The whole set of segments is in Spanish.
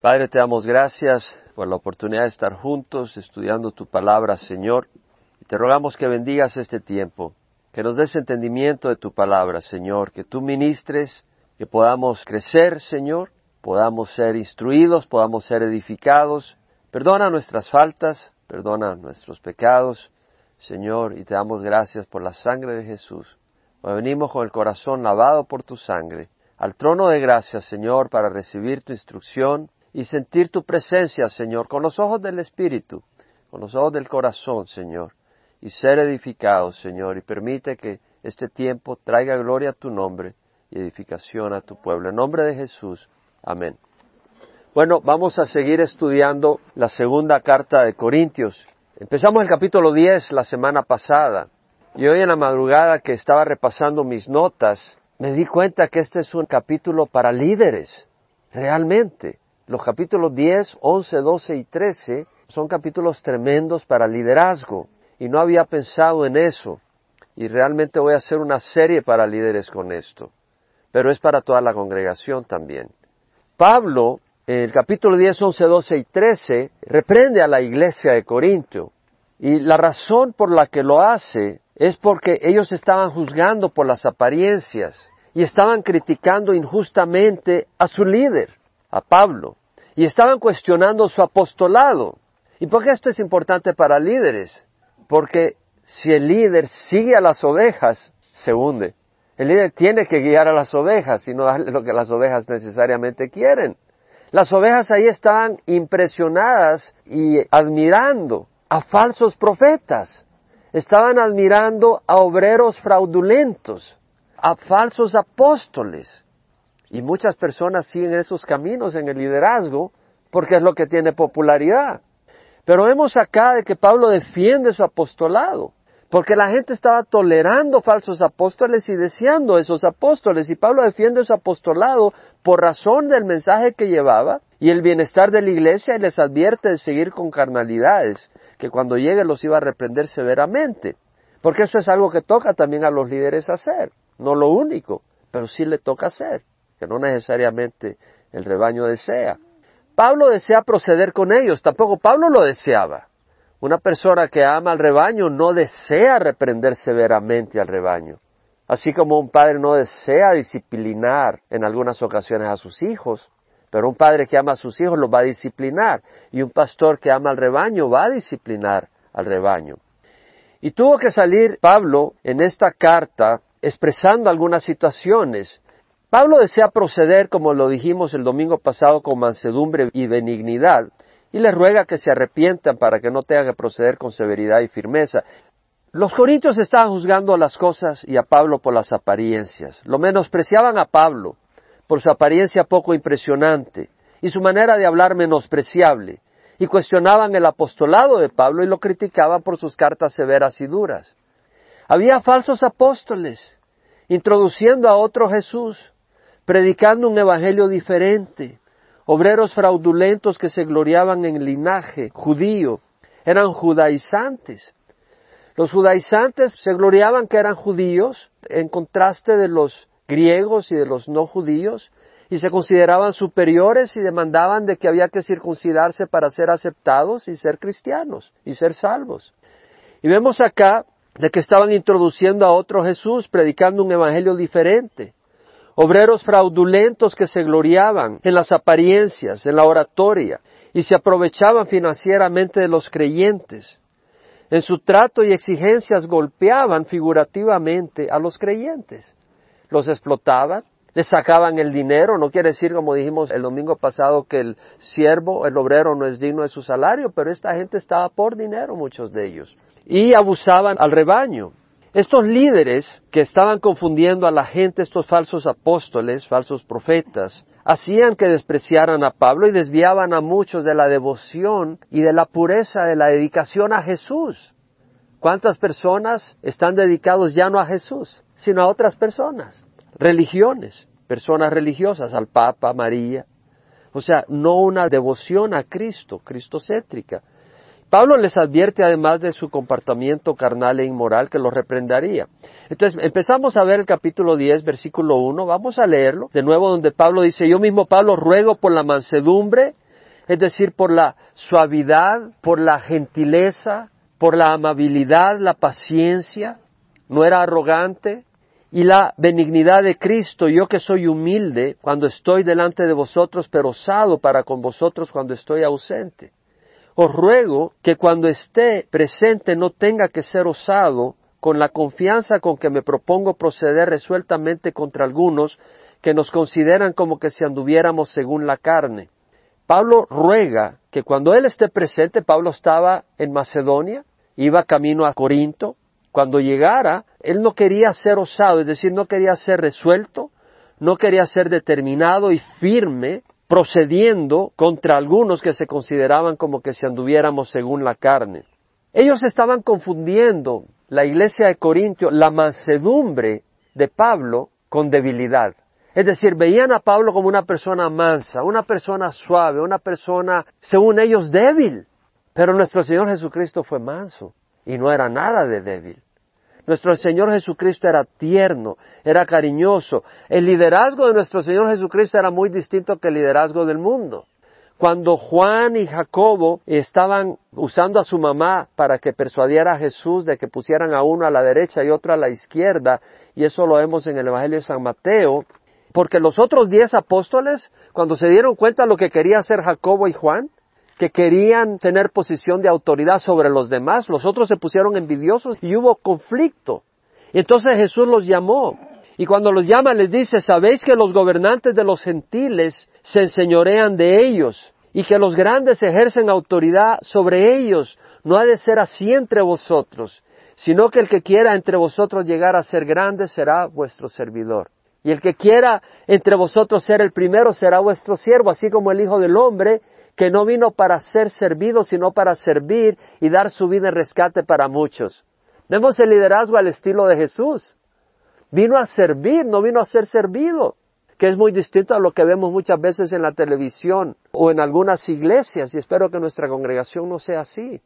Padre, te damos gracias por la oportunidad de estar juntos estudiando tu palabra, Señor. Y te rogamos que bendigas este tiempo, que nos des entendimiento de tu palabra, Señor, que tú ministres, que podamos crecer, Señor, podamos ser instruidos, podamos ser edificados. Perdona nuestras faltas, perdona nuestros pecados, Señor, y te damos gracias por la sangre de Jesús. Hoy venimos con el corazón lavado por tu sangre, al trono de gracias, Señor, para recibir tu instrucción, y sentir tu presencia, Señor, con los ojos del Espíritu, con los ojos del corazón, Señor, y ser edificados, Señor, y permite que este tiempo traiga gloria a tu nombre y edificación a tu pueblo. En nombre de Jesús, amén. Bueno, vamos a seguir estudiando la segunda carta de Corintios. Empezamos el capítulo 10 la semana pasada, y hoy en la madrugada que estaba repasando mis notas, me di cuenta que este es un capítulo para líderes, realmente. Los capítulos 10, 11, 12 y 13 son capítulos tremendos para liderazgo y no había pensado en eso y realmente voy a hacer una serie para líderes con esto, pero es para toda la congregación también. Pablo, en el capítulo 10, 11, 12 y 13, reprende a la iglesia de Corinto y la razón por la que lo hace es porque ellos estaban juzgando por las apariencias y estaban criticando injustamente a su líder, a Pablo y estaban cuestionando su apostolado. ¿Y por qué esto es importante para líderes? Porque si el líder sigue a las ovejas, se hunde. El líder tiene que guiar a las ovejas y no darle lo que las ovejas necesariamente quieren. Las ovejas ahí estaban impresionadas y admirando a falsos profetas. Estaban admirando a obreros fraudulentos, a falsos apóstoles. Y muchas personas siguen esos caminos en el liderazgo porque es lo que tiene popularidad. Pero vemos acá de que Pablo defiende su apostolado, porque la gente estaba tolerando falsos apóstoles y deseando esos apóstoles, y Pablo defiende su apostolado por razón del mensaje que llevaba y el bienestar de la iglesia y les advierte de seguir con carnalidades, que cuando llegue los iba a reprender severamente, porque eso es algo que toca también a los líderes hacer, no lo único, pero sí le toca hacer que no necesariamente el rebaño desea. Pablo desea proceder con ellos, tampoco Pablo lo deseaba. Una persona que ama al rebaño no desea reprender severamente al rebaño, así como un padre no desea disciplinar en algunas ocasiones a sus hijos, pero un padre que ama a sus hijos los va a disciplinar y un pastor que ama al rebaño va a disciplinar al rebaño. Y tuvo que salir Pablo en esta carta expresando algunas situaciones Pablo desea proceder, como lo dijimos el domingo pasado, con mansedumbre y benignidad, y les ruega que se arrepientan para que no tengan que proceder con severidad y firmeza. Los corintios estaban juzgando las cosas y a Pablo por las apariencias. Lo menospreciaban a Pablo por su apariencia poco impresionante y su manera de hablar menospreciable, y cuestionaban el apostolado de Pablo y lo criticaban por sus cartas severas y duras. Había falsos apóstoles, introduciendo a otro Jesús, predicando un evangelio diferente. Obreros fraudulentos que se gloriaban en linaje judío, eran judaizantes. Los judaizantes se gloriaban que eran judíos en contraste de los griegos y de los no judíos y se consideraban superiores y demandaban de que había que circuncidarse para ser aceptados y ser cristianos y ser salvos. Y vemos acá de que estaban introduciendo a otro Jesús predicando un evangelio diferente obreros fraudulentos que se gloriaban en las apariencias, en la oratoria, y se aprovechaban financieramente de los creyentes. En su trato y exigencias golpeaban figurativamente a los creyentes. Los explotaban, les sacaban el dinero, no quiere decir, como dijimos el domingo pasado, que el siervo, el obrero no es digno de su salario, pero esta gente estaba por dinero, muchos de ellos. Y abusaban al rebaño. Estos líderes que estaban confundiendo a la gente, estos falsos apóstoles, falsos profetas, hacían que despreciaran a Pablo y desviaban a muchos de la devoción y de la pureza de la dedicación a Jesús. ¿Cuántas personas están dedicados ya no a Jesús, sino a otras personas? Religiones, personas religiosas, al Papa, María. O sea, no una devoción a Cristo, cristocéntrica. Pablo les advierte además de su comportamiento carnal e inmoral que lo reprendería. Entonces empezamos a ver el capítulo 10, versículo 1, vamos a leerlo de nuevo donde Pablo dice, yo mismo Pablo ruego por la mansedumbre es decir, por la suavidad, por la gentileza, por la amabilidad, la paciencia, no era arrogante, y la benignidad de Cristo, yo que soy humilde cuando estoy delante de vosotros, pero osado para con vosotros cuando estoy ausente. Os ruego que cuando esté presente no tenga que ser osado con la confianza con que me propongo proceder resueltamente contra algunos que nos consideran como que si anduviéramos según la carne. Pablo ruega que cuando él esté presente, Pablo estaba en Macedonia, iba camino a Corinto, cuando llegara, él no quería ser osado, es decir, no quería ser resuelto, no quería ser determinado y firme, procediendo contra algunos que se consideraban como que si anduviéramos según la carne. Ellos estaban confundiendo la iglesia de Corintio, la mansedumbre de Pablo con debilidad. Es decir, veían a Pablo como una persona mansa, una persona suave, una persona, según ellos, débil. Pero nuestro Señor Jesucristo fue manso y no era nada de débil. Nuestro Señor Jesucristo era tierno, era cariñoso. El liderazgo de nuestro Señor Jesucristo era muy distinto que el liderazgo del mundo. Cuando Juan y Jacobo estaban usando a su mamá para que persuadiera a Jesús de que pusieran a uno a la derecha y otro a la izquierda, y eso lo vemos en el Evangelio de San Mateo, porque los otros diez apóstoles, cuando se dieron cuenta de lo que quería hacer Jacobo y Juan, que querían tener posición de autoridad sobre los demás, los otros se pusieron envidiosos y hubo conflicto. entonces Jesús los llamó. Y cuando los llama les dice, sabéis que los gobernantes de los gentiles se enseñorean de ellos y que los grandes ejercen autoridad sobre ellos. No ha de ser así entre vosotros, sino que el que quiera entre vosotros llegar a ser grande será vuestro servidor. Y el que quiera entre vosotros ser el primero será vuestro siervo, así como el Hijo del Hombre que no vino para ser servido, sino para servir y dar su vida en rescate para muchos. Vemos el liderazgo al estilo de Jesús. Vino a servir, no vino a ser servido, que es muy distinto a lo que vemos muchas veces en la televisión o en algunas iglesias, y espero que nuestra congregación no sea así,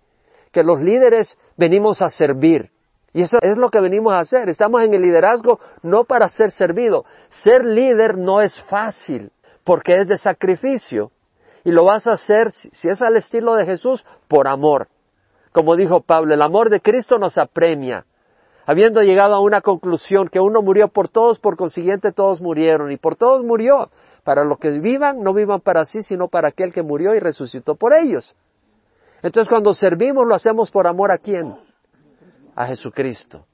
que los líderes venimos a servir. Y eso es lo que venimos a hacer. Estamos en el liderazgo no para ser servido. Ser líder no es fácil, porque es de sacrificio y lo vas a hacer, si es al estilo de Jesús, por amor. Como dijo Pablo, el amor de Cristo nos apremia. Habiendo llegado a una conclusión que uno murió por todos, por consiguiente todos murieron, y por todos murió. Para los que vivan, no vivan para sí, sino para aquel que murió y resucitó por ellos. Entonces cuando servimos lo hacemos por amor a quién? A Jesucristo.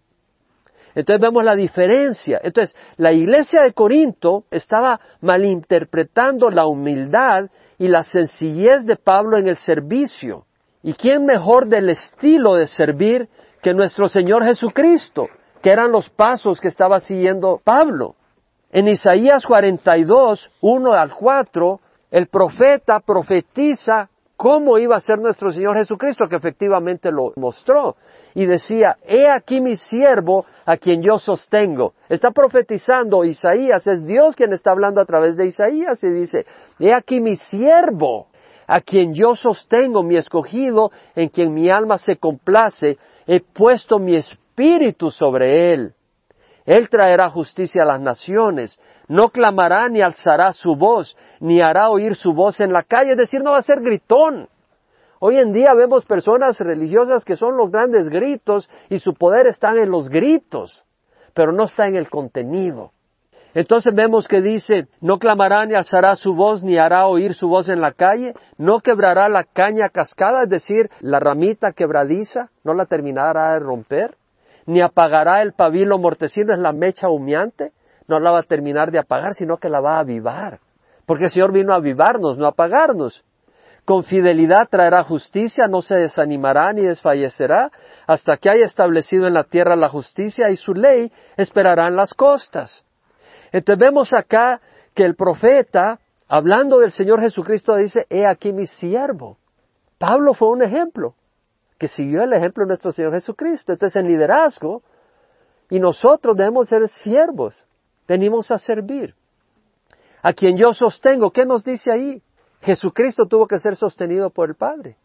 Entonces vemos la diferencia. Entonces, la iglesia de Corinto estaba malinterpretando la humildad y la sencillez de Pablo en el servicio. ¿Y quién mejor del estilo de servir que nuestro Señor Jesucristo? Que eran los pasos que estaba siguiendo Pablo. En Isaías 42, 1 al 4, el profeta profetiza cómo iba a ser nuestro Señor Jesucristo, que efectivamente lo mostró. Y decía, he aquí mi siervo a quien yo sostengo. Está profetizando Isaías, es Dios quien está hablando a través de Isaías y dice, he aquí mi siervo a quien yo sostengo, mi escogido, en quien mi alma se complace, he puesto mi espíritu sobre él. Él traerá justicia a las naciones, no clamará ni alzará su voz, ni hará oír su voz en la calle, es decir, no va a ser gritón. Hoy en día vemos personas religiosas que son los grandes gritos y su poder está en los gritos, pero no está en el contenido. Entonces vemos que dice, no clamará ni alzará su voz, ni hará oír su voz en la calle, no quebrará la caña cascada, es decir, la ramita quebradiza, no la terminará de romper, ni apagará el pabilo mortecino, es la mecha humeante, no la va a terminar de apagar, sino que la va a avivar. Porque el Señor vino a avivarnos, no a apagarnos. Con fidelidad traerá justicia, no se desanimará ni desfallecerá, hasta que haya establecido en la tierra la justicia y su ley esperará en las costas. Entonces vemos acá que el profeta, hablando del Señor Jesucristo, dice, he aquí mi siervo. Pablo fue un ejemplo que siguió el ejemplo de nuestro Señor Jesucristo. Entonces, en liderazgo, y nosotros debemos ser siervos, venimos a servir. A quien yo sostengo, ¿qué nos dice ahí? Jesucristo tuvo que ser sostenido por el Padre.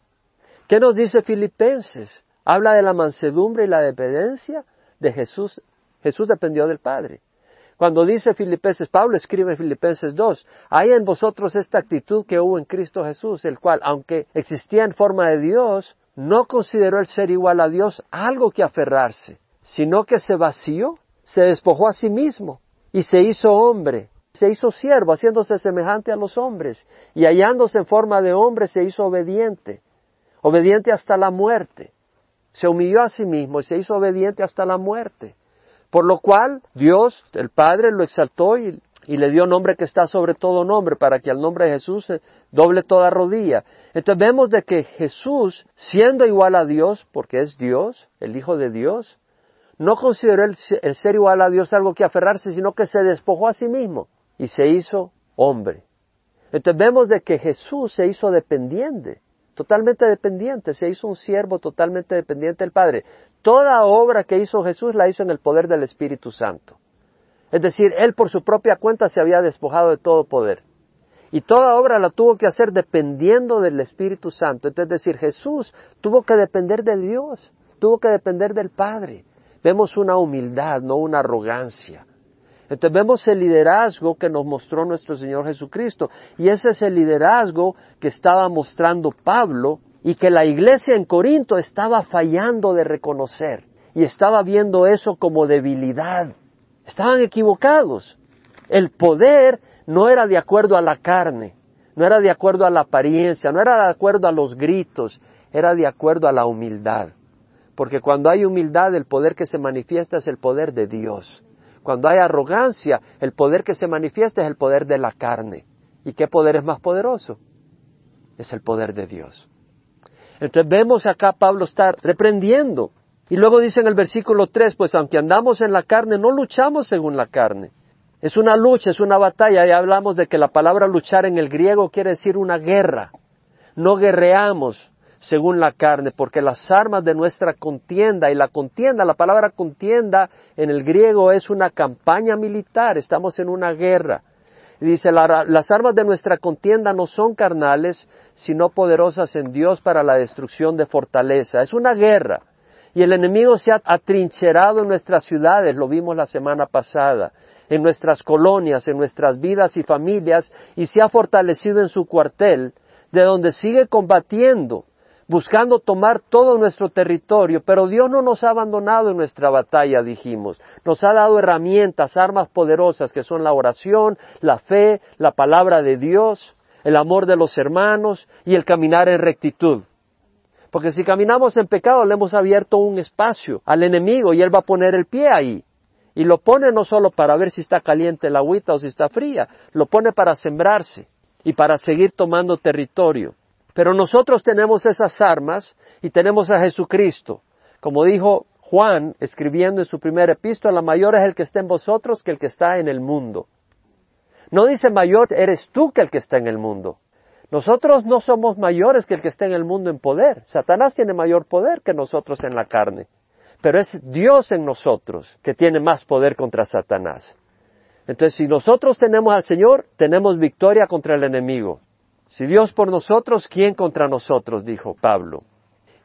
¿Qué nos dice Filipenses? Habla de la mansedumbre y la dependencia de Jesús. Jesús dependió del Padre. Cuando dice Filipenses, Pablo escribe en Filipenses 2, hay en vosotros esta actitud que hubo en Cristo Jesús, el cual, aunque existía en forma de Dios, no consideró el ser igual a Dios algo que aferrarse, sino que se vació, se despojó a sí mismo y se hizo hombre, se hizo siervo, haciéndose semejante a los hombres, y hallándose en forma de hombre se hizo obediente, obediente hasta la muerte. Se humilló a sí mismo y se hizo obediente hasta la muerte. Por lo cual Dios, el Padre, lo exaltó y, le dio nombre que está sobre todo nombre, para que al nombre de Jesús se doble toda rodilla. Entonces vemos de que Jesús, siendo igual a Dios, porque es Dios, el Hijo de Dios, no consideró el, el ser igual a Dios algo que aferrarse, sino que se despojó a sí mismo y se hizo hombre. Entonces vemos de que Jesús se hizo dependiente, totalmente dependiente, se hizo un siervo totalmente dependiente del Padre. Toda obra que hizo Jesús la hizo en el poder del Espíritu Santo. Es decir, Él por su propia cuenta se había despojado de todo poder. Y toda obra la tuvo que hacer dependiendo del Espíritu Santo. Es decir, Jesús tuvo que depender de Dios, tuvo que depender del Padre. Vemos una humildad, no una arrogancia. Entonces vemos el liderazgo que nos mostró nuestro Señor Jesucristo. Y ese es el liderazgo que estaba mostrando Pablo y que la iglesia en Corinto estaba fallando de reconocer y estaba viendo eso como debilidad. Estaban equivocados. El poder no era de acuerdo a la carne, no era de acuerdo a la apariencia, no era de acuerdo a los gritos, era de acuerdo a la humildad. Porque cuando hay humildad, el poder que se manifiesta es el poder de Dios. Cuando hay arrogancia, el poder que se manifiesta es el poder de la carne. ¿Y qué poder es más poderoso? Es el poder de Dios. Entonces vemos acá Pablo estar reprendiendo. Y luego dice en el versículo 3, pues aunque andamos en la carne, no luchamos según la carne. Es una lucha, es una batalla. Ya hablamos de que la palabra luchar en el griego quiere decir una guerra. No guerreamos, según la carne, porque las armas de nuestra contienda, y la contienda, la palabra contienda en el griego es una campaña militar, estamos en una guerra. Dice, las armas de nuestra contienda no son carnales, sino poderosas en Dios para la destrucción de fortaleza. Es una guerra. Y el enemigo se ha atrincherado en nuestras ciudades, lo vimos la semana pasada, en nuestras colonias, en nuestras vidas y familias, y se ha fortalecido en su cuartel, de donde sigue combatiendo buscando tomar todo nuestro territorio, pero Dios no nos ha abandonado en nuestra batalla, dijimos. Nos ha dado herramientas, armas poderosas que son la oración, la fe, la palabra de Dios, el amor de los hermanos y el caminar en rectitud. Porque si caminamos en pecado le hemos abierto un espacio al enemigo y él va a poner el pie ahí. Y lo pone no solo para ver si está caliente la agüita o si está fría, lo pone para sembrarse y para seguir tomando territorio. Pero nosotros tenemos esas armas y tenemos a Jesucristo. Como dijo Juan, escribiendo en su primera epístola, mayor es el que está en vosotros que el que está en el mundo. No dice mayor eres tú que el que está en el mundo. Nosotros no somos mayores que el que está en el mundo en poder. Satanás tiene mayor poder que nosotros en la carne. Pero es Dios en nosotros que tiene más poder contra Satanás. Entonces, si nosotros tenemos al Señor, tenemos victoria contra el enemigo. Si Dios por nosotros, ¿quién contra nosotros? dijo Pablo.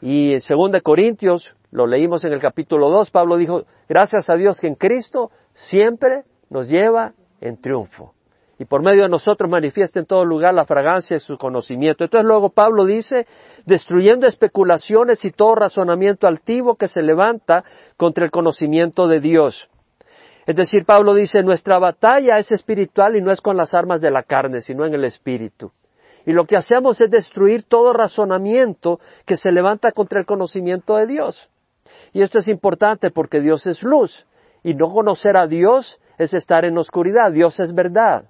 Y en 2 Corintios, lo leímos en el capítulo 2, Pablo dijo, gracias a Dios que en Cristo siempre nos lleva en triunfo. Y por medio de nosotros manifiesta en todo lugar la fragancia de su conocimiento. Entonces luego Pablo dice, destruyendo especulaciones y todo razonamiento altivo que se levanta contra el conocimiento de Dios. Es decir, Pablo dice, nuestra batalla es espiritual y no es con las armas de la carne, sino en el espíritu. Y lo que hacemos es destruir todo razonamiento que se levanta contra el conocimiento de Dios. Y esto es importante porque Dios es luz. Y no conocer a Dios es estar en oscuridad. Dios es verdad.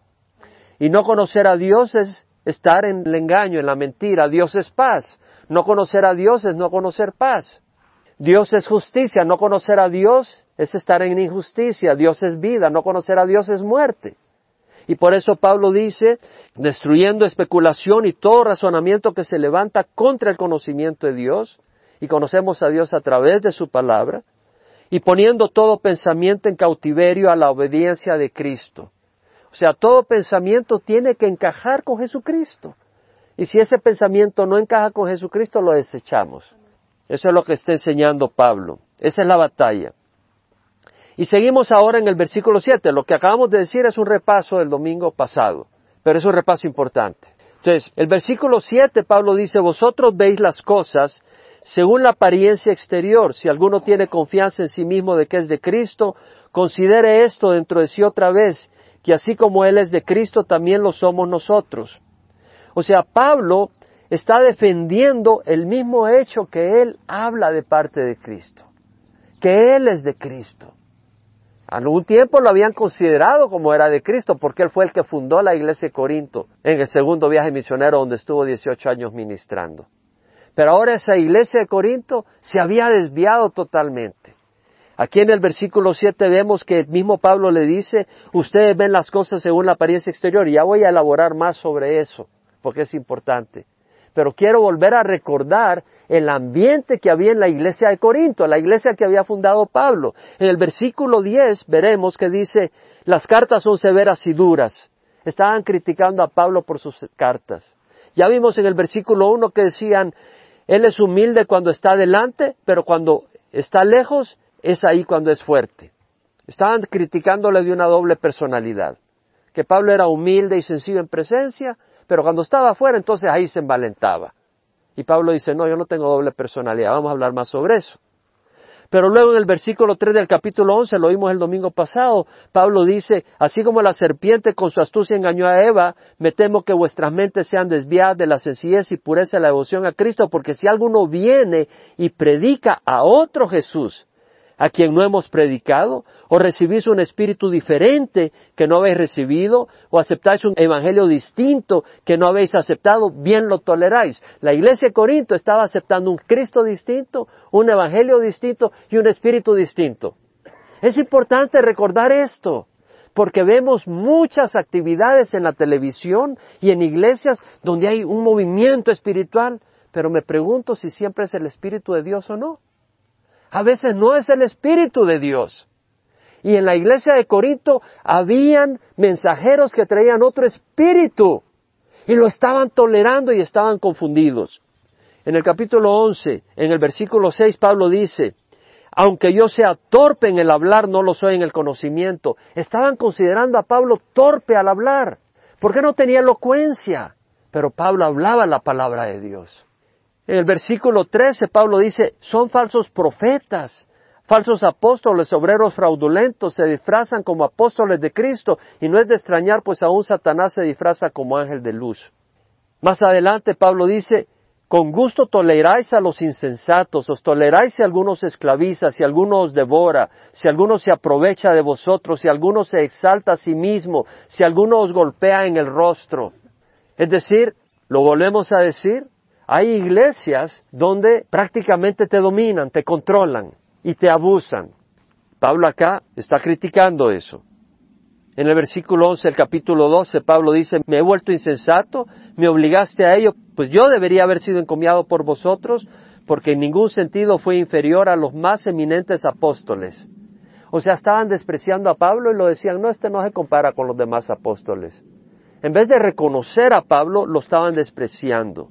Y no conocer a Dios es estar en el engaño, en la mentira. Dios es paz. No conocer a Dios es no conocer paz. Dios es justicia. No conocer a Dios es estar en injusticia. Dios es vida. No conocer a Dios es muerte. Y por eso Pablo dice, destruyendo especulación y todo razonamiento que se levanta contra el conocimiento de Dios, y conocemos a Dios a través de su palabra, y poniendo todo pensamiento en cautiverio a la obediencia de Cristo. O sea, todo pensamiento tiene que encajar con Jesucristo. Y si ese pensamiento no encaja con Jesucristo, lo desechamos. Eso es lo que está enseñando Pablo. Esa es la batalla. Y seguimos ahora en el versículo 7. Lo que acabamos de decir es un repaso del domingo pasado, pero es un repaso importante. Entonces, el versículo 7, Pablo dice, vosotros veis las cosas según la apariencia exterior. Si alguno tiene confianza en sí mismo de que es de Cristo, considere esto dentro de sí otra vez, que así como Él es de Cristo, también lo somos nosotros. O sea, Pablo está defendiendo el mismo hecho que él habla de parte de Cristo, que Él es de Cristo. Algún tiempo lo habían considerado como era de Cristo, porque él fue el que fundó la iglesia de Corinto en el segundo viaje misionero donde estuvo 18 años ministrando. Pero ahora esa iglesia de Corinto se había desviado totalmente. Aquí en el versículo 7 vemos que el mismo Pablo le dice, ustedes ven las cosas según la apariencia exterior, y ya voy a elaborar más sobre eso, porque es importante. Pero quiero volver a recordar el ambiente que había en la iglesia de Corinto, la iglesia que había fundado Pablo. En el versículo 10 veremos que dice, las cartas son severas y duras. Estaban criticando a Pablo por sus cartas. Ya vimos en el versículo 1 que decían, él es humilde cuando está delante, pero cuando está lejos es ahí cuando es fuerte. Estaban criticándole de una doble personalidad, que Pablo era humilde y sencillo en presencia, pero cuando estaba afuera entonces ahí se envalentaba. Y Pablo dice, no, yo no tengo doble personalidad, vamos a hablar más sobre eso. Pero luego en el versículo 3 del capítulo 11, lo vimos el domingo pasado, Pablo dice, así como la serpiente con su astucia engañó a Eva, me temo que vuestras mentes sean desviadas de la sencillez y pureza de la devoción a Cristo, porque si alguno viene y predica a otro Jesús, a quien no hemos predicado, o recibís un espíritu diferente que no habéis recibido, o aceptáis un evangelio distinto que no habéis aceptado, bien lo toleráis. La iglesia de Corinto estaba aceptando un Cristo distinto, un evangelio distinto y un espíritu distinto. Es importante recordar esto, porque vemos muchas actividades en la televisión y en iglesias donde hay un movimiento espiritual, pero me pregunto si siempre es el Espíritu de Dios o no. A veces no es el Espíritu de Dios. Y en la iglesia de Corinto habían mensajeros que traían otro espíritu y lo estaban tolerando y estaban confundidos. En el capítulo 11, en el versículo 6, Pablo dice, aunque yo sea torpe en el hablar, no lo soy en el conocimiento. Estaban considerando a Pablo torpe al hablar, porque no tenía elocuencia. Pero Pablo hablaba la palabra de Dios. En el versículo 13 Pablo dice, son falsos profetas, falsos apóstoles, obreros fraudulentos, se disfrazan como apóstoles de Cristo y no es de extrañar, pues aún Satanás se disfraza como ángel de luz. Más adelante Pablo dice, con gusto toleráis a los insensatos, os toleráis si alguno se esclaviza, si alguno os devora, si alguno se aprovecha de vosotros, si alguno se exalta a sí mismo, si alguno os golpea en el rostro. Es decir, lo volvemos a decir, hay iglesias donde prácticamente te dominan, te controlan y te abusan. Pablo acá está criticando eso. En el versículo 11 del capítulo 12, Pablo dice, me he vuelto insensato, me obligaste a ello, pues yo debería haber sido encomiado por vosotros, porque en ningún sentido fue inferior a los más eminentes apóstoles. O sea, estaban despreciando a Pablo y lo decían, no, este no se compara con los demás apóstoles. En vez de reconocer a Pablo, lo estaban despreciando.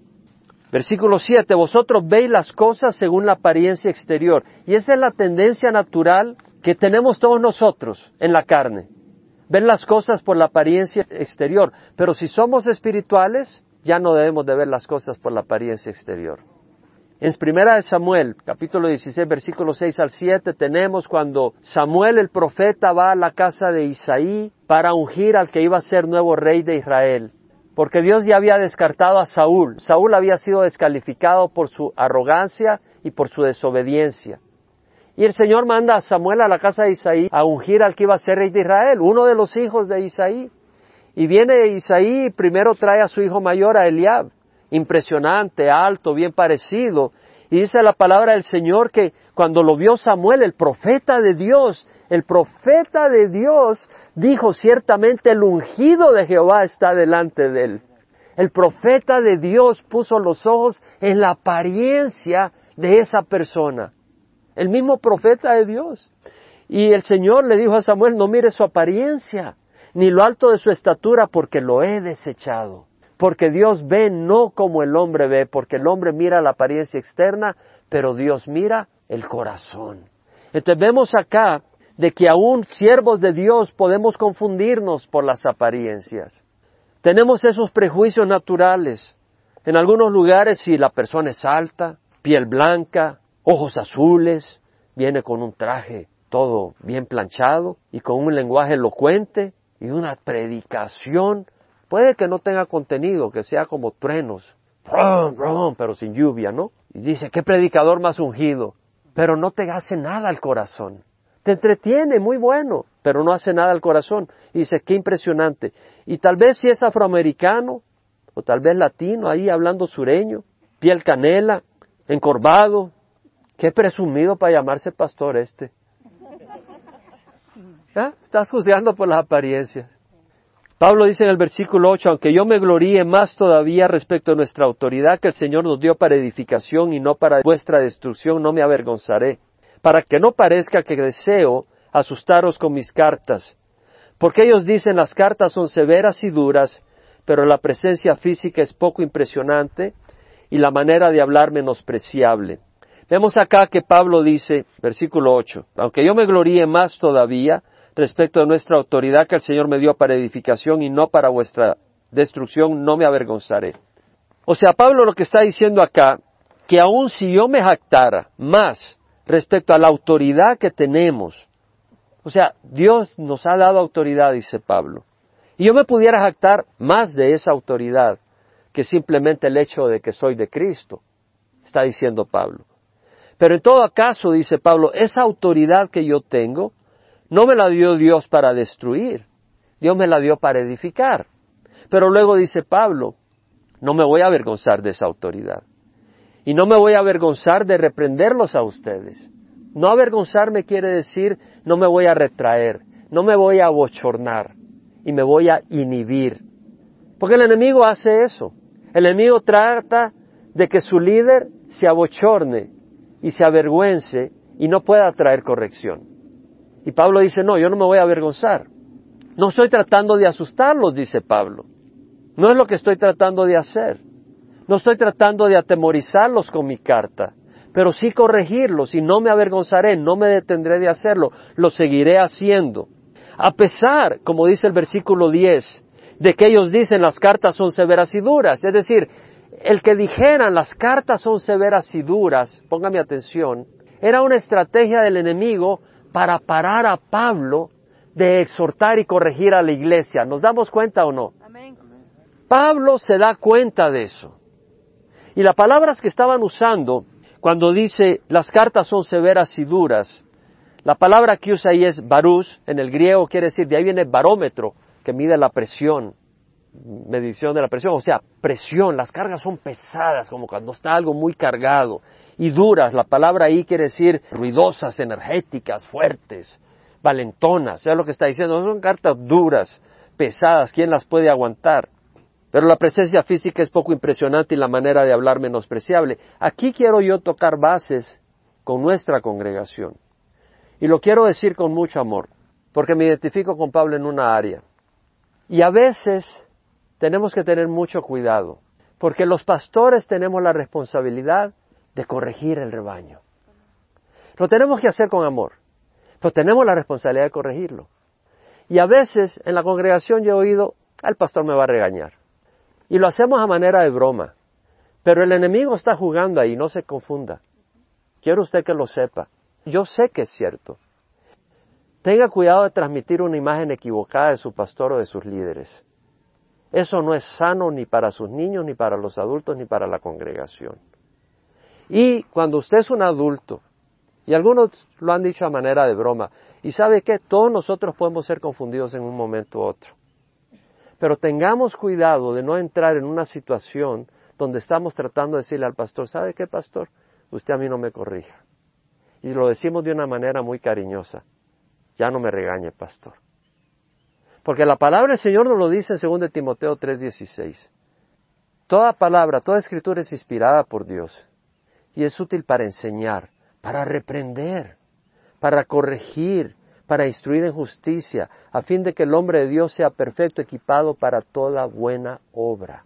Versículo 7, vosotros veis las cosas según la apariencia exterior. Y esa es la tendencia natural que tenemos todos nosotros en la carne. Ver las cosas por la apariencia exterior. Pero si somos espirituales, ya no debemos de ver las cosas por la apariencia exterior. En Primera de Samuel, capítulo 16, versículo 6 al 7, tenemos cuando Samuel el profeta va a la casa de Isaí para ungir al que iba a ser nuevo rey de Israel porque Dios ya había descartado a Saúl. Saúl había sido descalificado por su arrogancia y por su desobediencia. Y el Señor manda a Samuel a la casa de Isaí a ungir al que iba a ser rey de Israel, uno de los hijos de Isaí. Y viene Isaí y primero trae a su hijo mayor, a Eliab, impresionante, alto, bien parecido. Y dice la palabra del Señor que cuando lo vio Samuel, el profeta de Dios, el profeta de Dios dijo, ciertamente el ungido de Jehová está delante de él. El profeta de Dios puso los ojos en la apariencia de esa persona. El mismo profeta de Dios. Y el Señor le dijo a Samuel, no mire su apariencia, ni lo alto de su estatura, porque lo he desechado. Porque Dios ve no como el hombre ve, porque el hombre mira la apariencia externa, pero Dios mira el corazón. Entonces vemos acá de que aún siervos de Dios podemos confundirnos por las apariencias. Tenemos esos prejuicios naturales. En algunos lugares, si la persona es alta, piel blanca, ojos azules, viene con un traje todo bien planchado y con un lenguaje elocuente y una predicación, puede que no tenga contenido, que sea como truenos, pero sin lluvia, ¿no? Y dice, qué predicador más ungido, pero no te hace nada al corazón. Te entretiene, muy bueno, pero no hace nada al corazón. Y dice, qué impresionante. Y tal vez si es afroamericano, o tal vez latino, ahí hablando sureño, piel canela, encorvado, qué presumido para llamarse pastor este. ¿Ah? Estás juzgando por las apariencias. Pablo dice en el versículo 8, aunque yo me gloríe más todavía respecto a nuestra autoridad que el Señor nos dio para edificación y no para vuestra destrucción, no me avergonzaré, para que no parezca que deseo asustaros con mis cartas, porque ellos dicen las cartas son severas y duras, pero la presencia física es poco impresionante y la manera de hablar menospreciable. Vemos acá que Pablo dice, versículo 8, aunque yo me gloríe más todavía, respecto a nuestra autoridad que el Señor me dio para edificación y no para vuestra destrucción, no me avergonzaré. O sea, Pablo lo que está diciendo acá, que aun si yo me jactara más respecto a la autoridad que tenemos, o sea, Dios nos ha dado autoridad, dice Pablo, y yo me pudiera jactar más de esa autoridad que simplemente el hecho de que soy de Cristo, está diciendo Pablo. Pero en todo caso, dice Pablo, esa autoridad que yo tengo no me la dio Dios para destruir, Dios me la dio para edificar. Pero luego dice Pablo, no me voy a avergonzar de esa autoridad. Y no me voy a avergonzar de reprenderlos a ustedes. No avergonzarme quiere decir no me voy a retraer, no me voy a abochornar y me voy a inhibir. Porque el enemigo hace eso. El enemigo trata de que su líder se abochorne y se avergüence y no pueda traer corrección. Y Pablo dice, no, yo no me voy a avergonzar. No estoy tratando de asustarlos, dice Pablo. No es lo que estoy tratando de hacer. No estoy tratando de atemorizarlos con mi carta, pero sí corregirlos y no me avergonzaré, no me detendré de hacerlo, lo seguiré haciendo. A pesar, como dice el versículo 10, de que ellos dicen las cartas son severas y duras. Es decir, el que dijeran las cartas son severas y duras, póngame atención, era una estrategia del enemigo para parar a Pablo de exhortar y corregir a la iglesia. ¿Nos damos cuenta o no? Pablo se da cuenta de eso. Y las palabras que estaban usando cuando dice las cartas son severas y duras, la palabra que usa ahí es barús, en el griego quiere decir, de ahí viene barómetro, que mide la presión, medición de la presión, o sea, presión, las cargas son pesadas, como cuando está algo muy cargado y duras. La palabra ahí quiere decir ruidosas, energéticas, fuertes, valentonas. ¿Sabes lo que está diciendo? son cartas duras, pesadas. ¿Quién las puede aguantar? Pero la presencia física es poco impresionante y la manera de hablar menospreciable. Aquí quiero yo tocar bases con nuestra congregación. Y lo quiero decir con mucho amor, porque me identifico con Pablo en una área. Y a veces tenemos que tener mucho cuidado, porque los pastores tenemos la responsabilidad de corregir el rebaño. Lo tenemos que hacer con amor, pero tenemos la responsabilidad de corregirlo. Y a veces en la congregación yo he oído, el pastor me va a regañar. Y lo hacemos a manera de broma. Pero el enemigo está jugando ahí, no se confunda. Quiero usted que lo sepa. Yo sé que es cierto. Tenga cuidado de transmitir una imagen equivocada de su pastor o de sus líderes. Eso no es sano ni para sus niños, ni para los adultos, ni para la congregación. Y cuando usted es un adulto, y algunos lo han dicho a manera de broma, y sabe que todos nosotros podemos ser confundidos en un momento u otro. Pero tengamos cuidado de no entrar en una situación donde estamos tratando de decirle al pastor, ¿sabe qué, pastor? Usted a mí no me corrija. Y lo decimos de una manera muy cariñosa. Ya no me regañe, pastor. Porque la palabra del Señor nos lo dice en 2 Timoteo 3:16. Toda palabra, toda escritura es inspirada por Dios y es útil para enseñar, para reprender, para corregir, para instruir en justicia, a fin de que el hombre de Dios sea perfecto, equipado para toda buena obra.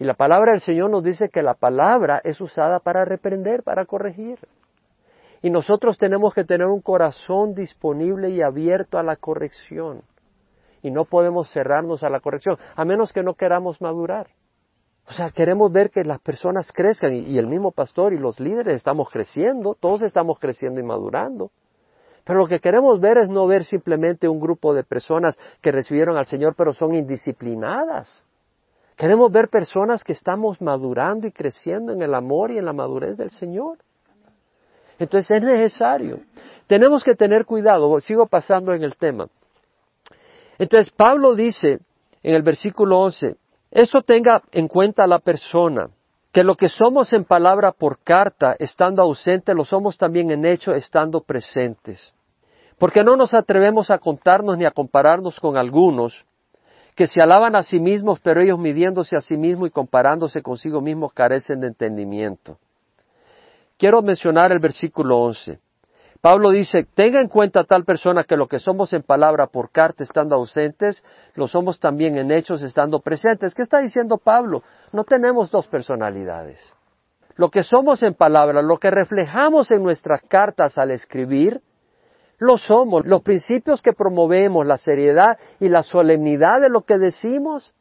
Y la palabra del Señor nos dice que la palabra es usada para reprender, para corregir. Y nosotros tenemos que tener un corazón disponible y abierto a la corrección. Y no podemos cerrarnos a la corrección, a menos que no queramos madurar. O sea, queremos ver que las personas crezcan y, el mismo pastor y los líderes estamos creciendo, todos estamos creciendo y madurando. Pero lo que queremos ver es no ver simplemente un grupo de personas que recibieron al Señor pero son indisciplinadas. Queremos ver personas que estamos madurando y creciendo en el amor y en la madurez del Señor. Entonces es necesario. Tenemos que tener cuidado, sigo pasando en el tema. Entonces Pablo dice en el versículo 11, esto tenga en cuenta la persona, que lo que somos en palabra por carta, estando ausente, lo somos también en hecho, estando presentes. Porque no nos atrevemos a contarnos ni a compararnos con algunos que se alaban a sí mismos, pero ellos midiéndose a sí mismos y comparándose consigo mismos carecen de entendimiento. Quiero mencionar el versículo 11. Pablo dice, tenga en cuenta tal persona que lo que somos en palabra por carta estando ausentes, lo somos también en hechos estando presentes. ¿Qué está diciendo Pablo? No tenemos dos personalidades. Lo que somos en palabra, lo que reflejamos en nuestras cartas al escribir, lo somos. Los principios que promovemos, la seriedad y la solemnidad de lo que decimos,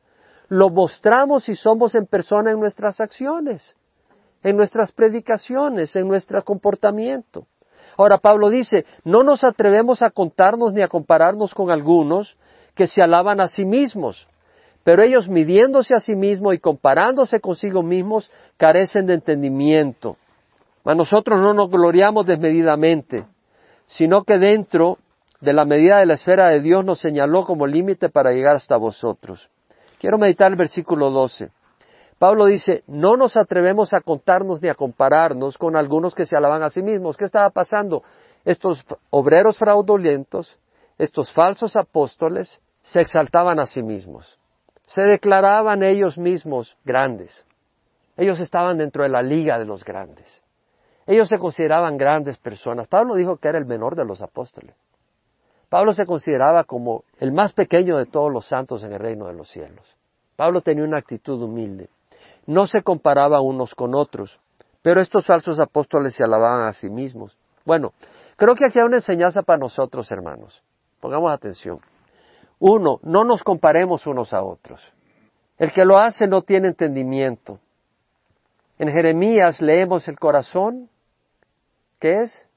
lo mostramos y somos en persona en nuestras acciones, en nuestras predicaciones, en nuestro comportamiento. Ahora Pablo dice, no nos atrevemos a contarnos ni a compararnos con algunos que se alaban a sí mismos, pero ellos midiéndose a sí mismos y comparándose consigo mismos carecen de entendimiento. A nosotros no nos gloriamos desmedidamente, sino que dentro de la medida de la esfera de Dios nos señaló como límite para llegar hasta vosotros. Quiero meditar el versículo 12. Pablo dice, no nos atrevemos a contarnos ni a compararnos con algunos que se alaban a sí mismos. ¿Qué estaba pasando? Estos obreros fraudulentos, estos falsos apóstoles, se exaltaban a sí mismos. Se declaraban ellos mismos grandes. Ellos estaban dentro de la liga de los grandes. Ellos se consideraban grandes personas. Pablo dijo que era el menor de los apóstoles. Pablo se consideraba como el más pequeño de todos los santos en el reino de los cielos. Pablo tenía una actitud humilde no se comparaba unos con otros, pero estos falsos apóstoles se alababan a sí mismos. Bueno, creo que aquí hay una enseñanza para nosotros, hermanos. Pongamos atención. Uno, no nos comparemos unos a otros. El que lo hace no tiene entendimiento. En Jeremías leemos el corazón, ¿qué es?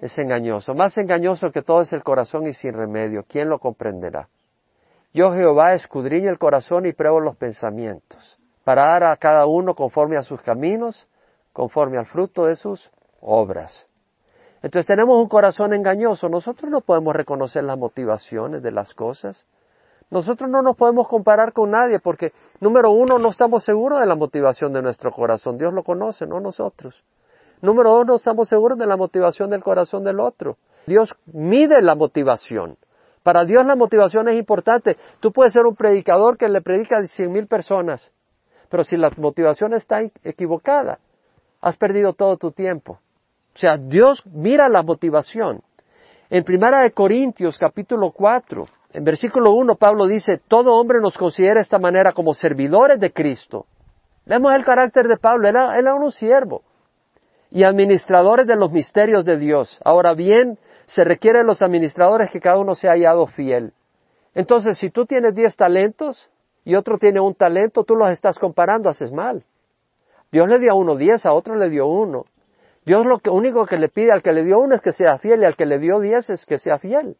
Es engañoso. Más engañoso que todo es el corazón y sin remedio. ¿Quién lo comprenderá? Yo Jehová escudriño el corazón y pruebo los pensamientos para dar a cada uno conforme a sus caminos, conforme al fruto de sus obras. Entonces tenemos un corazón engañoso. Nosotros no podemos reconocer las motivaciones de las cosas. Nosotros no nos podemos comparar con nadie porque, número uno, no estamos seguros de la motivación de nuestro corazón. Dios lo conoce, no nosotros. Número dos, no estamos seguros de la motivación del corazón del otro. Dios mide la motivación. Para Dios la motivación es importante. Tú puedes ser un predicador que le predica a cien mil personas pero si la motivación está equivocada, has perdido todo tu tiempo. O sea, Dios mira la motivación. En Primera de Corintios, capítulo 4, en versículo 1, Pablo dice, todo hombre nos considera de esta manera como servidores de Cristo. Vemos el carácter de Pablo, él era un siervo y administradores de los misterios de Dios. Ahora bien, se requiere de los administradores que cada uno sea hallado fiel. Entonces, si tú tienes diez talentos, y otro tiene un talento, tú los estás comparando, haces mal. Dios le dio a uno diez, a otro le dio uno. Dios lo único que le pide al que le dio uno es que sea fiel y al que le dio diez es que sea fiel.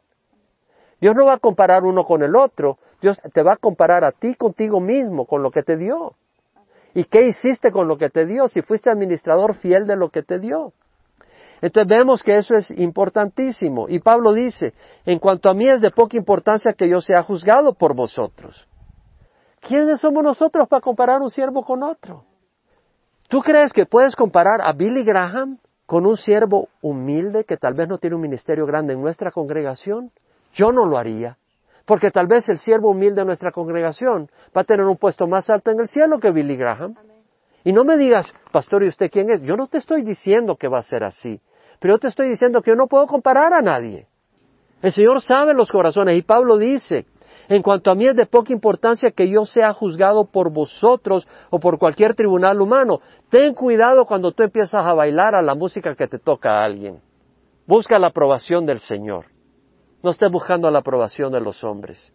Dios no va a comparar uno con el otro, Dios te va a comparar a ti contigo mismo, con lo que te dio. ¿Y qué hiciste con lo que te dio? Si fuiste administrador fiel de lo que te dio. Entonces vemos que eso es importantísimo. Y Pablo dice, en cuanto a mí es de poca importancia que yo sea juzgado por vosotros. ¿Quiénes somos nosotros para comparar un siervo con otro? ¿Tú crees que puedes comparar a Billy Graham con un siervo humilde que tal vez no tiene un ministerio grande en nuestra congregación? Yo no lo haría, porque tal vez el siervo humilde de nuestra congregación va a tener un puesto más alto en el cielo que Billy Graham. Y no me digas, pastor, ¿y usted quién es? Yo no te estoy diciendo que va a ser así, pero yo te estoy diciendo que yo no puedo comparar a nadie. El Señor sabe los corazones y Pablo dice, En cuanto a mí es de poca importancia que yo sea juzgado por vosotros o por cualquier tribunal humano. Ten cuidado cuando tú empiezas a bailar a la música que te toca a alguien. Busca la aprobación del Señor. No estés buscando la aprobación de los hombres.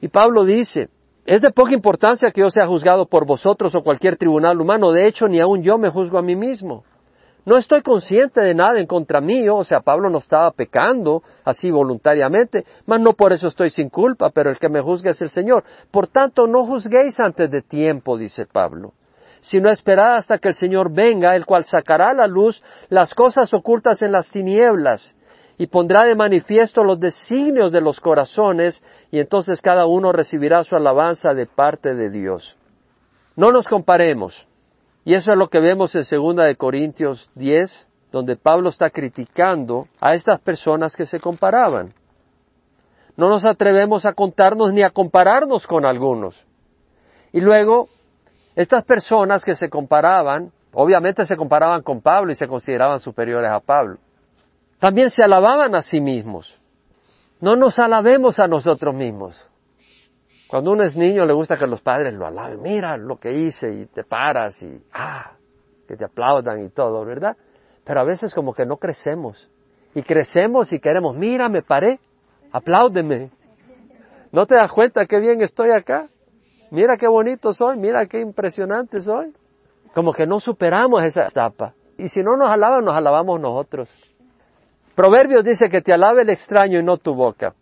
Y Pablo dice, es de poca importancia que yo sea juzgado por vosotros o cualquier tribunal humano. De hecho, ni aun yo me juzgo a mí mismo. No estoy consciente de nada en contra mío, o sea, Pablo no estaba pecando así voluntariamente, mas no por eso estoy sin culpa, pero el que me juzga es el Señor. Por tanto, no juzguéis antes de tiempo, dice Pablo, sino esperad hasta que el Señor venga, el cual sacará a la luz las cosas ocultas en las tinieblas y pondrá de manifiesto los designios de los corazones, y entonces cada uno recibirá su alabanza de parte de Dios. No nos comparemos. Y eso es lo que vemos en segunda de Corintios 10, donde Pablo está criticando a estas personas que se comparaban. No nos atrevemos a contarnos ni a compararnos con algunos. Y luego, estas personas que se comparaban, obviamente se comparaban con Pablo y se consideraban superiores a Pablo. También se alababan a sí mismos. No nos alabemos a nosotros mismos. Cuando uno es niño le gusta que los padres lo alaben. Mira lo que hice y te paras y ah, que te aplaudan y todo, ¿verdad? Pero a veces como que no crecemos. Y crecemos y queremos, mira, me paré, apláudeme. ¿No te das cuenta qué bien estoy acá? Mira qué bonito soy, mira qué impresionante soy. Como que no superamos esa etapa. Y si no nos alaban, nos alabamos nosotros. Proverbios dice que te alabe el extraño y no tu boca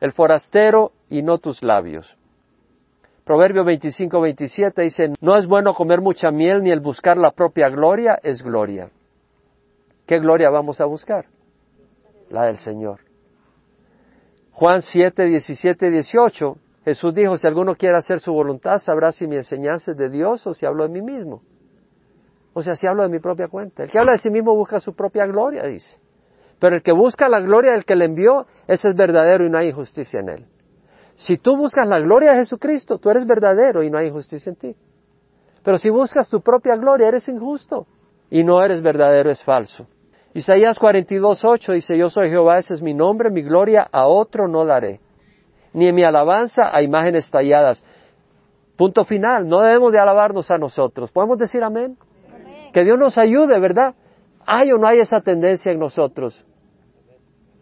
el forastero y no tus labios. Proverbio 25, 27 dice, no es bueno comer mucha miel ni el buscar la propia gloria es gloria. ¿Qué gloria vamos a buscar? La del Señor. Juan 7, 17, 18, Jesús dijo, si alguno quiere hacer su voluntad, sabrá si mi enseñanza es de Dios o si hablo de mí mismo. O sea, si hablo de mi propia cuenta. El que habla de sí mismo busca su propia gloria, dice. Pero el que busca la gloria del que le envió, ese es verdadero y no hay injusticia en él. Si tú buscas la gloria de Jesucristo, tú eres verdadero y no hay injusticia en ti. Pero si buscas tu propia gloria, eres injusto y no eres verdadero, es falso. Isaías 42.8 dice, yo soy Jehová, ese es mi nombre, mi gloria a otro no la haré, ni en mi alabanza a imágenes talladas. Punto final, no debemos de alabarnos a nosotros. ¿Podemos decir amén? amén. Que Dios nos ayude, ¿verdad? ¿Hay o no hay esa tendencia en nosotros?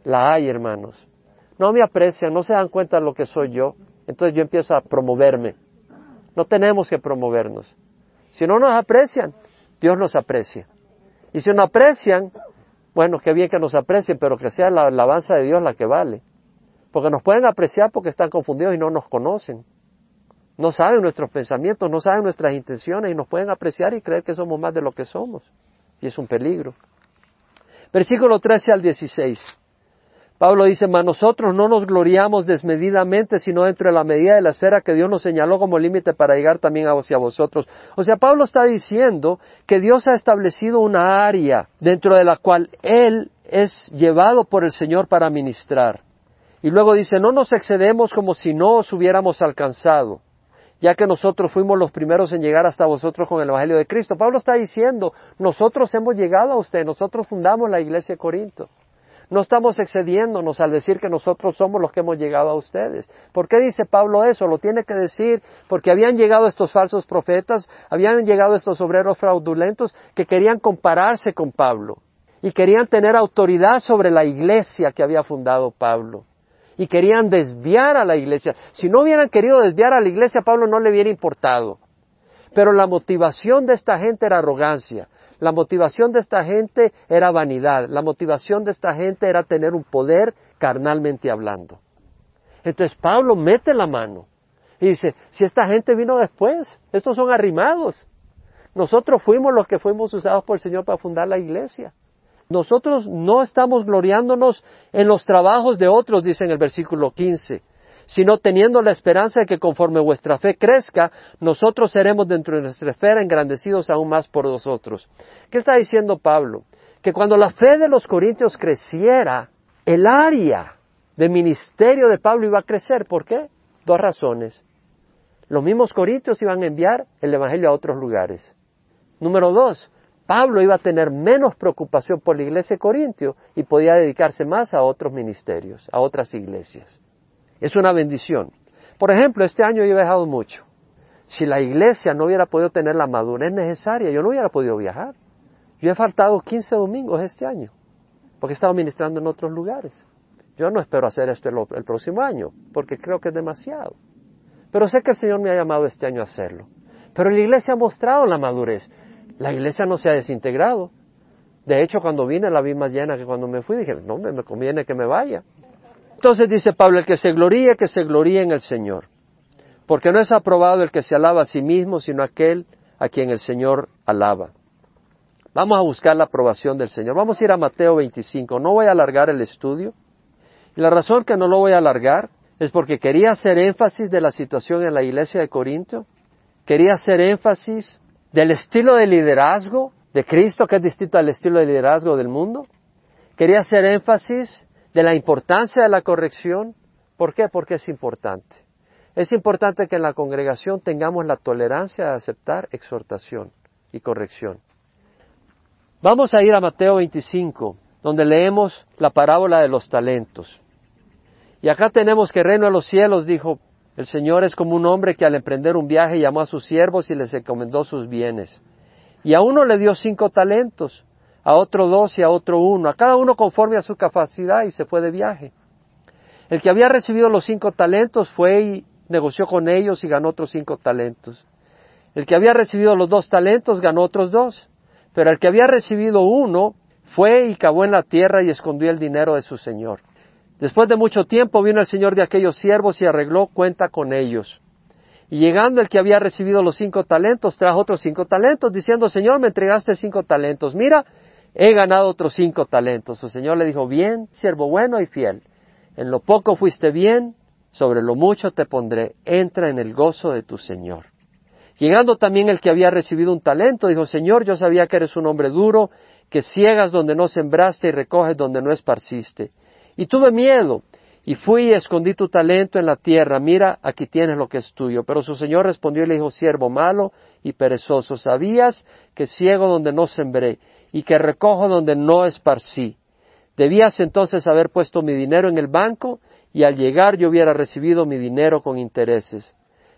La hay, hermanos. No me aprecian, no se dan cuenta de lo que soy yo. Entonces yo empiezo a promoverme. No tenemos que promovernos. Si no nos aprecian, Dios nos aprecia. Y si no aprecian, bueno, qué bien que nos aprecien, pero que sea la alabanza de Dios la que vale. Porque nos pueden apreciar porque están confundidos y no nos conocen. No saben nuestros pensamientos, no saben nuestras intenciones y nos pueden apreciar y creer que somos más de lo que somos y es un peligro. Versículo 13 al 16. Pablo dice, mas nosotros no nos gloriamos desmedidamente, sino dentro de la medida de la esfera que Dios nos señaló como límite para llegar también hacia vosotros. O sea, Pablo está diciendo que Dios ha establecido una área dentro de la cual Él es llevado por el Señor para ministrar. Y luego dice, no nos excedemos como si no os hubiéramos alcanzado ya que nosotros fuimos los primeros en llegar hasta vosotros con el Evangelio de Cristo. Pablo está diciendo, nosotros hemos llegado a usted, nosotros fundamos la iglesia de Corinto. No estamos excediéndonos al decir que nosotros somos los que hemos llegado a ustedes. ¿Por qué dice Pablo eso? Lo tiene que decir porque habían llegado estos falsos profetas, habían llegado estos obreros fraudulentos que querían compararse con Pablo y querían tener autoridad sobre la iglesia que había fundado Pablo y querían desviar a la iglesia. Si no hubieran querido desviar a la iglesia, Pablo no le hubiera importado. Pero la motivación de esta gente era arrogancia. La motivación de esta gente era vanidad. La motivación de esta gente era tener un poder carnalmente hablando. Entonces Pablo mete la mano y dice, si esta gente vino después, estos son arrimados. Nosotros fuimos los que fuimos usados por el Señor para fundar la iglesia. Nosotros no estamos gloriándonos en los trabajos de otros, dice en el versículo 15, sino teniendo la esperanza de que conforme vuestra fe crezca, nosotros seremos dentro de nuestra esfera engrandecidos aún más por vosotros. ¿Qué está diciendo Pablo? Que cuando la fe de los corintios creciera, el área de ministerio de Pablo iba a crecer. ¿Por qué? Dos razones. Los mismos corintios iban a enviar el Evangelio a otros lugares. Número dos, Pablo iba a tener menos preocupación por la iglesia de Corintio y podía dedicarse más a otros ministerios, a otras iglesias. Es una bendición. Por ejemplo, este año yo he viajado mucho. Si la iglesia no hubiera podido tener la madurez necesaria, yo no hubiera podido viajar. Yo he faltado 15 domingos este año, porque he estado ministrando en otros lugares. Yo no espero hacer esto el, próximo año, porque creo que es demasiado. Pero sé que el Señor me ha llamado este año a hacerlo. Pero la iglesia ha mostrado la madurez. La iglesia no se ha desintegrado. De hecho, cuando vine la vi más llena que cuando me fui. Dije, no, me conviene que me vaya. Entonces dice Pablo, el que se gloríe, que se gloríe en el Señor. Porque no es aprobado el que se alaba a sí mismo, sino aquel a quien el Señor alaba. Vamos a buscar la aprobación del Señor. Vamos a ir a Mateo 25. No voy a alargar el estudio. Y la razón que no lo voy a alargar es porque quería hacer énfasis de la situación en la iglesia de Corinto. Quería hacer énfasis del estilo de liderazgo de Cristo, que es distinto al estilo de liderazgo del mundo. Quería hacer énfasis de la importancia de la corrección. ¿Por qué? Porque es importante. Es importante que en la congregación tengamos la tolerancia de aceptar exhortación y corrección. Vamos a ir a Mateo 25, donde leemos la parábola de los talentos. Y acá tenemos que reino de los cielos, dijo, el Señor es como un hombre que al emprender un viaje llamó a sus siervos y les encomendó sus bienes. Y a uno le dio cinco talentos, a otro dos y a otro uno, a cada uno conforme a su capacidad y se fue de viaje. El que había recibido los cinco talentos fue y negoció con ellos y ganó otros cinco talentos. El que había recibido los dos talentos ganó otros dos, pero el que había recibido uno fue y cavó en la tierra y escondió el dinero de su señor. Después de mucho tiempo vino el señor de aquellos siervos y arregló cuenta con ellos. Y llegando el que había recibido los cinco talentos, trajo otros cinco talentos, diciendo, Señor, me entregaste cinco talentos. Mira, he ganado otros cinco talentos. El Señor le dijo, bien, siervo bueno y fiel. En lo poco fuiste bien, sobre lo mucho te pondré. Entra en el gozo de tu Señor. Llegando también el que había recibido un talento, dijo, Señor, yo sabía que eres un hombre duro, que ciegas donde no sembraste y recoges donde no esparciste. Y tuve miedo, y fui y escondí tu talento en la tierra, mira, aquí tienes lo que es tuyo. Pero su señor respondió y le dijo, siervo malo y perezoso, sabías que ciego donde no sembré y que recojo donde no esparcí. Debías entonces haber puesto mi dinero en el banco y al llegar yo hubiera recibido mi dinero con intereses.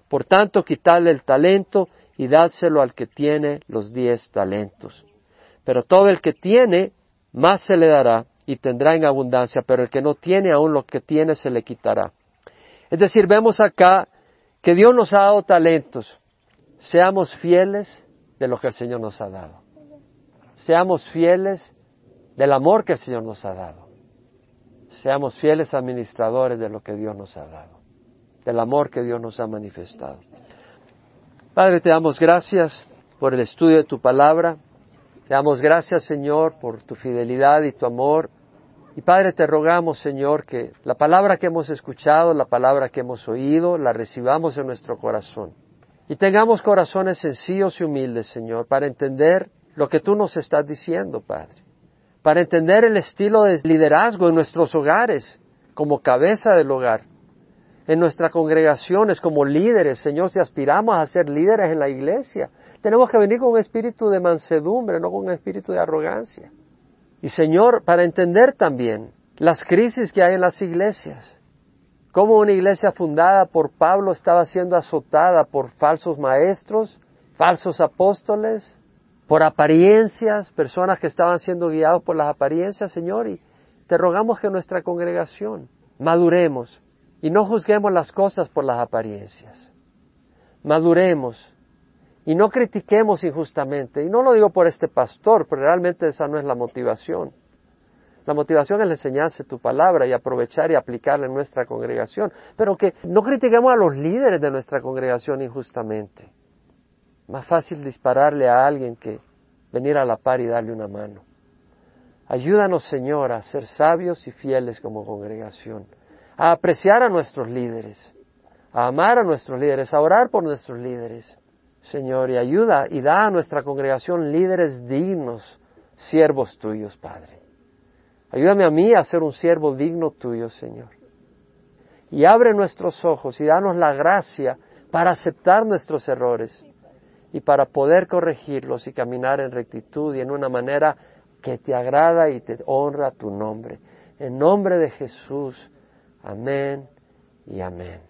Por tanto, quitadle el talento y dádselo al que tiene los diez talentos. Pero todo el que tiene, más se le dará y tendrá en abundancia, pero el que no tiene aún lo que tiene se le quitará. Es decir, vemos acá que Dios nos ha dado talentos. Seamos fieles de lo que el Señor nos ha dado. Seamos fieles del amor que el Señor nos ha dado. Seamos fieles administradores de lo que Dios nos ha dado, del amor que Dios nos ha manifestado. Padre, te damos gracias por el estudio de tu palabra. Te damos gracias, Señor, por tu fidelidad y tu amor. Y Padre, te rogamos, Señor, que la palabra que hemos escuchado, la palabra que hemos oído, la recibamos en nuestro corazón. Y tengamos corazones sencillos y humildes, Señor, para entender lo que tú nos estás diciendo, Padre. Para entender el estilo de liderazgo en nuestros hogares, como cabeza del hogar. En nuestras congregaciones, como líderes, Señor, si aspiramos a ser líderes en la iglesia, tenemos que venir con un espíritu de mansedumbre, no con un espíritu de arrogancia. Y Señor, para entender también las crisis que hay en las iglesias, cómo una iglesia fundada por Pablo estaba siendo azotada por falsos maestros, falsos apóstoles, por apariencias, personas que estaban siendo guiados por las apariencias, Señor, y te rogamos que nuestra congregación maduremos y no juzguemos las cosas por las apariencias. Maduremos y no critiquemos injustamente. Y no lo digo por este pastor, pero realmente esa no es la motivación. La motivación es enseñarse tu palabra y aprovechar y aplicarla en nuestra congregación. Pero que no critiquemos a los líderes de nuestra congregación injustamente. Más fácil dispararle a alguien que venir a la par y darle una mano. Ayúdanos, Señor, a ser sabios y fieles como congregación, a apreciar a nuestros líderes, a amar a nuestros líderes, a orar por nuestros líderes Señor, y ayuda y da a nuestra congregación líderes dignos, siervos tuyos, Padre. Ayúdame a mí a ser un siervo digno tuyo, Señor. Y abre nuestros ojos y danos la gracia para aceptar nuestros errores y para poder corregirlos y caminar en rectitud y en una manera que te agrada y te honra tu nombre. En nombre de Jesús. Amén y amén.